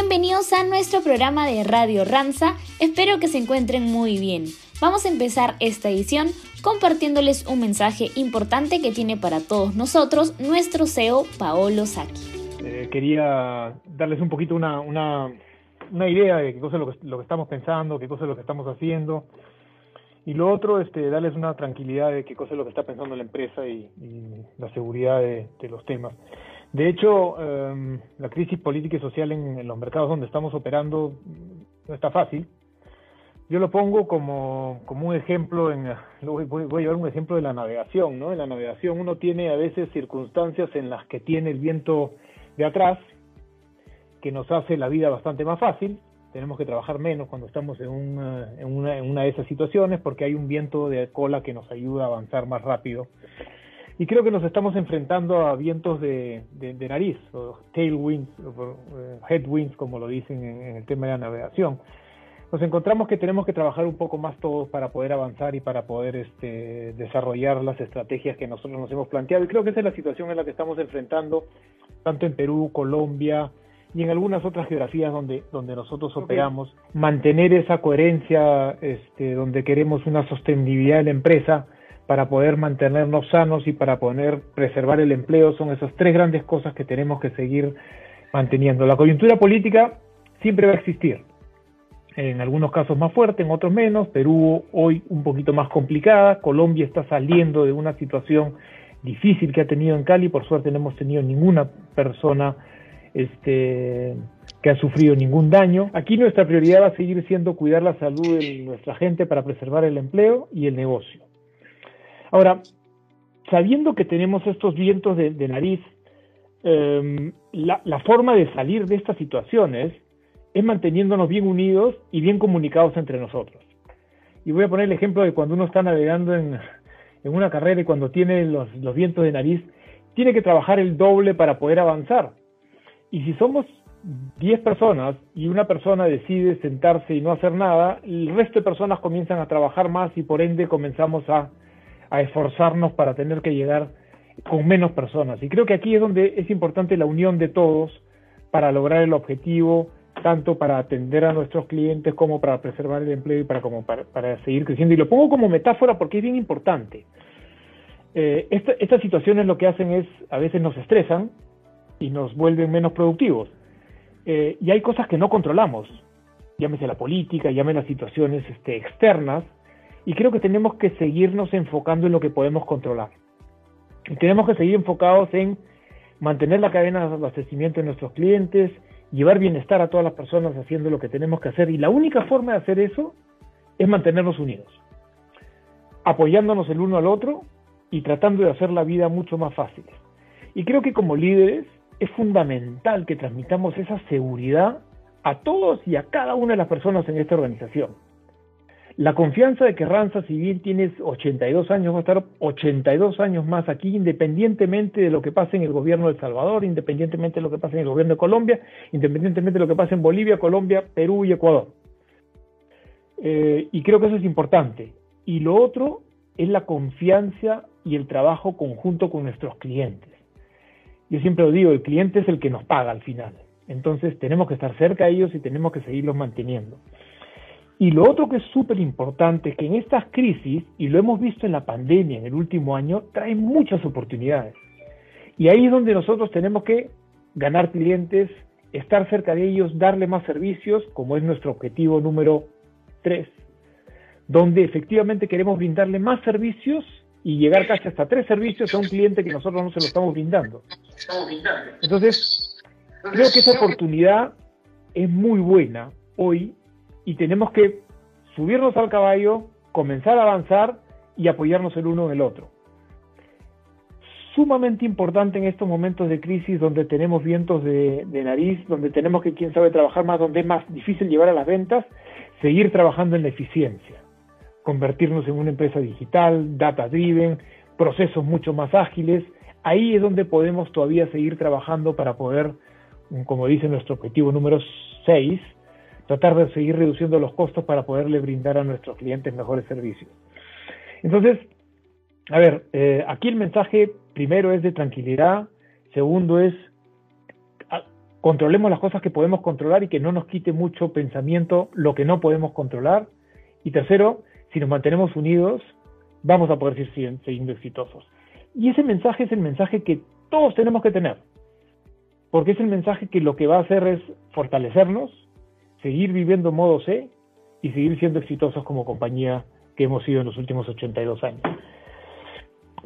Bienvenidos a nuestro programa de Radio Ranza, espero que se encuentren muy bien. Vamos a empezar esta edición compartiéndoles un mensaje importante que tiene para todos nosotros nuestro CEO Paolo Sacchi. Eh, quería darles un poquito una, una, una idea de qué cosa es lo que, lo que estamos pensando, qué cosa es lo que estamos haciendo. Y lo otro, este, darles una tranquilidad de qué cosa es lo que está pensando la empresa y, la seguridad de, los temas. De hecho, em, la crisis política y social en, los mercados donde estamos operando no está fácil. Yo lo pongo como, como un ejemplo, en, voy, voy, a llevar un ejemplo de la navegación. ¿no? En la navegación uno tiene a veces circunstancias en las que tiene el viento de atrás, que nos hace la vida bastante más fácil, tenemos que trabajar menos cuando estamos en una, en, una, en una de esas situaciones porque hay un viento de cola que nos ayuda a avanzar más rápido. Y creo que nos estamos enfrentando a vientos de, de, nariz, o tailwinds, o eh, headwinds, como lo dicen en, el tema de la navegación. Nos encontramos que tenemos que trabajar un poco más todos para poder avanzar y para poder este, desarrollar las estrategias que nosotros nos hemos planteado. Y creo que esa es la situación en la que estamos enfrentando, tanto en Perú, Colombia, y en algunas otras geografías donde, donde nosotros operamos, mantener esa coherencia este, donde queremos una sostenibilidad de la empresa para poder mantenernos sanos y para poder preservar el empleo, son esas tres grandes cosas que tenemos que seguir manteniendo. La coyuntura política siempre va a existir, en algunos casos más fuerte, en otros menos, Perú hoy un poquito más complicada, Colombia está saliendo de una situación difícil que ha tenido en Cali, por suerte no hemos tenido ninguna persona este, que ha sufrido ningún daño. Aquí nuestra prioridad va a seguir siendo cuidar la salud de nuestra gente para preservar el empleo y el negocio. Ahora, sabiendo que tenemos estos vientos de, nariz, em, la, forma de salir de estas situaciones es manteniéndonos bien unidos y bien comunicados entre nosotros. Y voy a poner el ejemplo de cuando uno está navegando en, en una carrera y cuando tiene los, los vientos de nariz, tiene que trabajar el doble para poder avanzar. Y si somos 10 personas y una persona decide sentarse y no hacer nada, el resto de personas comienzan a trabajar más y por ende comenzamos a, a esforzarnos para tener que llegar con menos personas. Y creo que aquí es donde es importante la unión de todos para lograr el objetivo, tanto para atender a nuestros clientes como para preservar el empleo y para, como para, seguir creciendo. Y lo pongo como metáfora porque es bien importante. Eh, estas situaciones lo que hacen es, a veces nos estresan, y nos vuelven menos productivos. Eh, y hay cosas que no controlamos, llámese la política, llámese las situaciones este, externas, y creo que tenemos que seguirnos enfocando en lo que podemos controlar. Y tenemos que seguir enfocados en mantener la cadena de abastecimiento de nuestros clientes, llevar bienestar a todas las personas haciendo lo que tenemos que hacer. Y la única forma de hacer eso es mantenernos unidos, apoyándonos el uno al otro y tratando de hacer la vida mucho más fácil. Y creo que como líderes es fundamental que transmitamos esa seguridad a todos y a cada una de las personas en esta organización. La confianza de que Ranza, si bien tienes 82 años, va a estar 82 años más aquí, independientemente de lo que pase en el gobierno de El Salvador, independientemente de lo que pase en el gobierno de Colombia, independientemente de lo que pase en Bolivia, Colombia, Perú y Ecuador. Eh, y creo que eso es importante. Y lo otro es la confianza y el trabajo conjunto con nuestros clientes. Yo siempre lo digo, el cliente es el que nos paga al final. Entonces tenemos que estar cerca de ellos y tenemos que seguirlos manteniendo. Y lo otro que es súper importante es que en estas crisis, y lo hemos visto en la pandemia en el último año, traen muchas oportunidades. Y ahí es donde nosotros tenemos que ganar clientes, estar cerca de ellos, darle más servicios, como es nuestro objetivo número tres, donde efectivamente queremos brindarle más servicios y llegar casi hasta tres servicios a un cliente que nosotros no se lo estamos brindando. Entonces, creo que esa oportunidad es muy buena hoy y tenemos que subirnos al caballo, comenzar a avanzar y apoyarnos el uno en el otro. Sumamente importante en estos momentos de crisis donde tenemos vientos de, nariz, donde tenemos que, quién sabe, trabajar más, donde es más difícil llevar a las ventas, seguir trabajando en la eficiencia convertirnos en una empresa digital, data driven, procesos mucho más ágiles. Ahí es donde podemos todavía seguir trabajando para poder, como dice nuestro objetivo número 6, tratar de seguir reduciendo los costos para poderle brindar a nuestros clientes mejores servicios. Entonces, a ver, eh, aquí el mensaje primero es de tranquilidad, segundo es controlemos las cosas que podemos controlar y que no nos quite mucho pensamiento lo que no podemos controlar. Y tercero, si nos mantenemos unidos, vamos a poder seguir siendo exitosos. Y ese mensaje es el mensaje que todos tenemos que tener, porque es el mensaje que lo que va a hacer es fortalecernos, seguir viviendo modo C y seguir siendo exitosos como compañía que hemos sido en los últimos 82 años.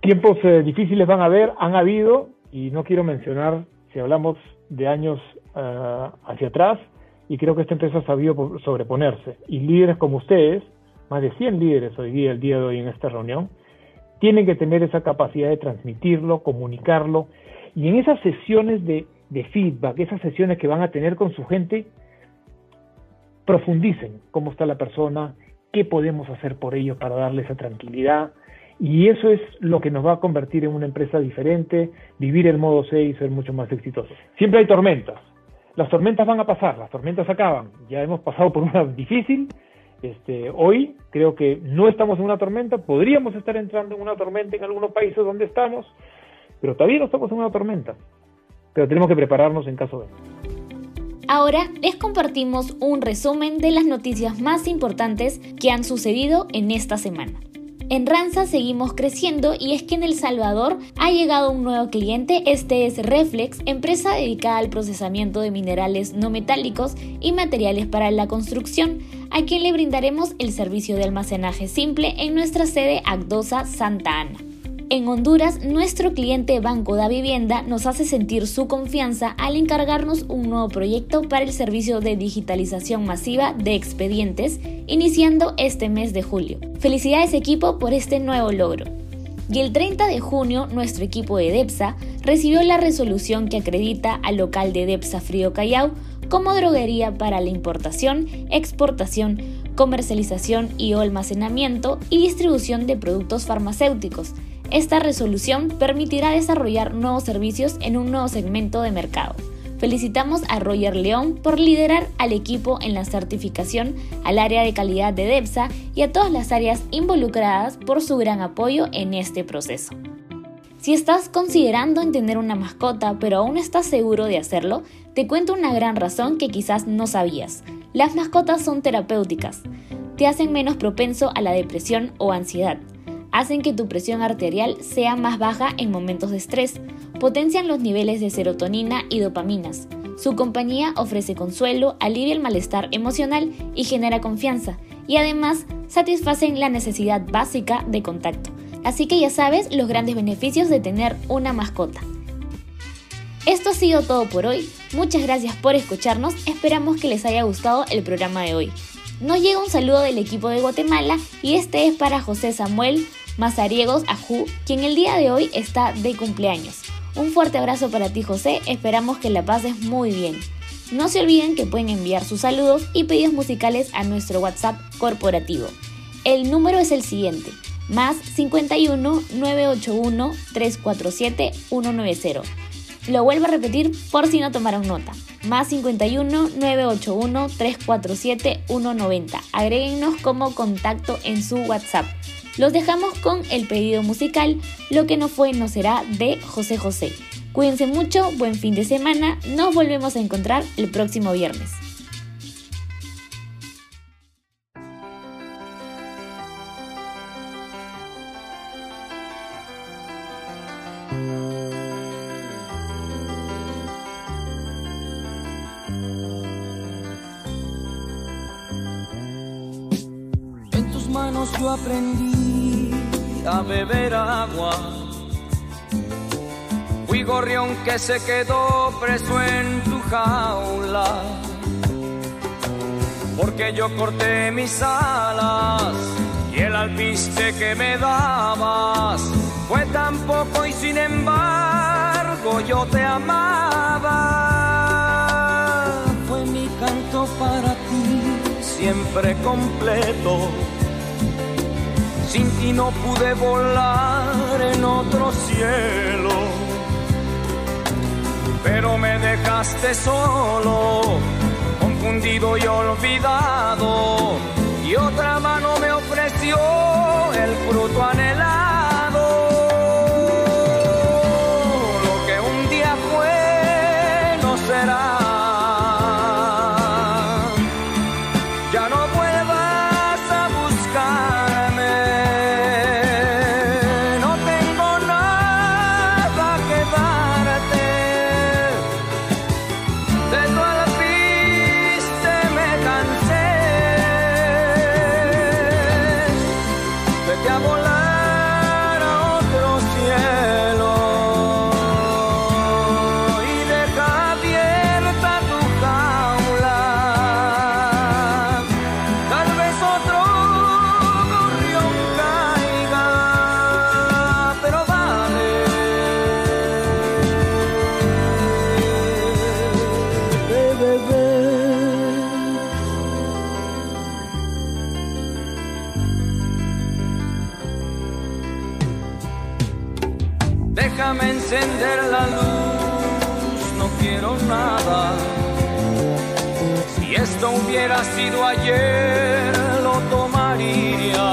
Tiempos eh, difíciles van a haber, han habido, y no quiero mencionar si hablamos de años eh, hacia atrás, y creo que esta empresa ha sabido sobreponerse. Y líderes como ustedes, más de 100 líderes hoy día, el día de hoy en esta reunión, tienen que tener esa capacidad de transmitirlo, comunicarlo, y en esas sesiones de, de feedback, esas sesiones que van a tener con su gente, profundicen cómo está la persona, qué podemos hacer por ellos para darle esa tranquilidad. Y eso es lo que nos va a convertir en una empresa diferente, vivir el modo C y ser mucho más exitosos. Siempre hay tormentas. Las tormentas van a pasar, las tormentas acaban. Ya hemos pasado por una difícil. Este, hoy creo que no estamos en una tormenta, podríamos estar entrando en una tormenta en algunos países donde estamos, pero todavía no estamos en una tormenta. Pero tenemos que prepararnos en caso de. Ahora les compartimos un resumen de las noticias más importantes que han sucedido en esta semana. En Ranza seguimos creciendo y es que en El Salvador ha llegado un nuevo cliente, este es Reflex, empresa dedicada al procesamiento de minerales no metálicos y materiales para la construcción, a quien le brindaremos el servicio de almacenaje simple en nuestra sede Agdosa Santa Ana. En Honduras, nuestro cliente Banco da Vivienda nos hace sentir su confianza al encargarnos un nuevo proyecto para el servicio de digitalización masiva de expedientes, iniciando este mes de julio. Felicidades equipo por este nuevo logro. Y el 30 de junio, nuestro equipo de DEPSA recibió la resolución que acredita al local de DEPSA Frío Callao como droguería para la importación, exportación, comercialización y almacenamiento y distribución de productos farmacéuticos esta resolución permitirá desarrollar nuevos servicios en un nuevo segmento de mercado. Felicitamos a Roger León por liderar al equipo en la certificación al área de calidad de DEPSA y a todas las áreas involucradas por su gran apoyo en este proceso. Si estás considerando en tener una mascota pero aún estás seguro de hacerlo, te cuento una gran razón que quizás no sabías. Las mascotas son terapéuticas. Te hacen menos propenso a la depresión o ansiedad hacen que tu presión arterial sea más baja en momentos de estrés, potencian los niveles de serotonina y dopaminas. Su compañía ofrece consuelo, alivia el malestar emocional y genera confianza, y además satisfacen la necesidad básica de contacto. Así que ya sabes los grandes beneficios de tener una mascota. Esto ha sido todo por hoy, muchas gracias por escucharnos, esperamos que les haya gustado el programa de hoy. Nos llega un saludo del equipo de Guatemala y este es para José Samuel Mazariegos Ajú, quien el día de hoy está de cumpleaños. Un fuerte abrazo para ti José, esperamos que la pases muy bien. No se olviden que pueden enviar sus saludos y pedidos musicales a nuestro WhatsApp corporativo. El número es el siguiente, más 51 981 347 190. Lo vuelvo a repetir por si no tomaron nota. Más 51 981 347 190. Agréguenos como contacto en su WhatsApp. Los dejamos con el pedido musical Lo que no fue no será de José José. Cuídense mucho, buen fin de semana, nos volvemos a encontrar el próximo viernes. Yo aprendí a beber agua. Fui gorrión que se quedó preso en tu jaula. Porque yo corté mis alas y el alpiste que me dabas fue tan poco y sin embargo yo te amaba. Fue mi canto para ti, siempre completo sin ti no pude volar en otro cielo, pero me dejaste solo, confundido y olvidado, y otra mano me ofreció el fruto anhelado, lo que un día fue no será, ya no ser la luz, no quiero nada. Si esto hubiera sido ayer, lo tomaría.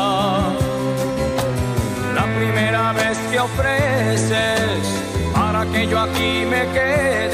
La primera vez que ofreces para que yo aquí me quede,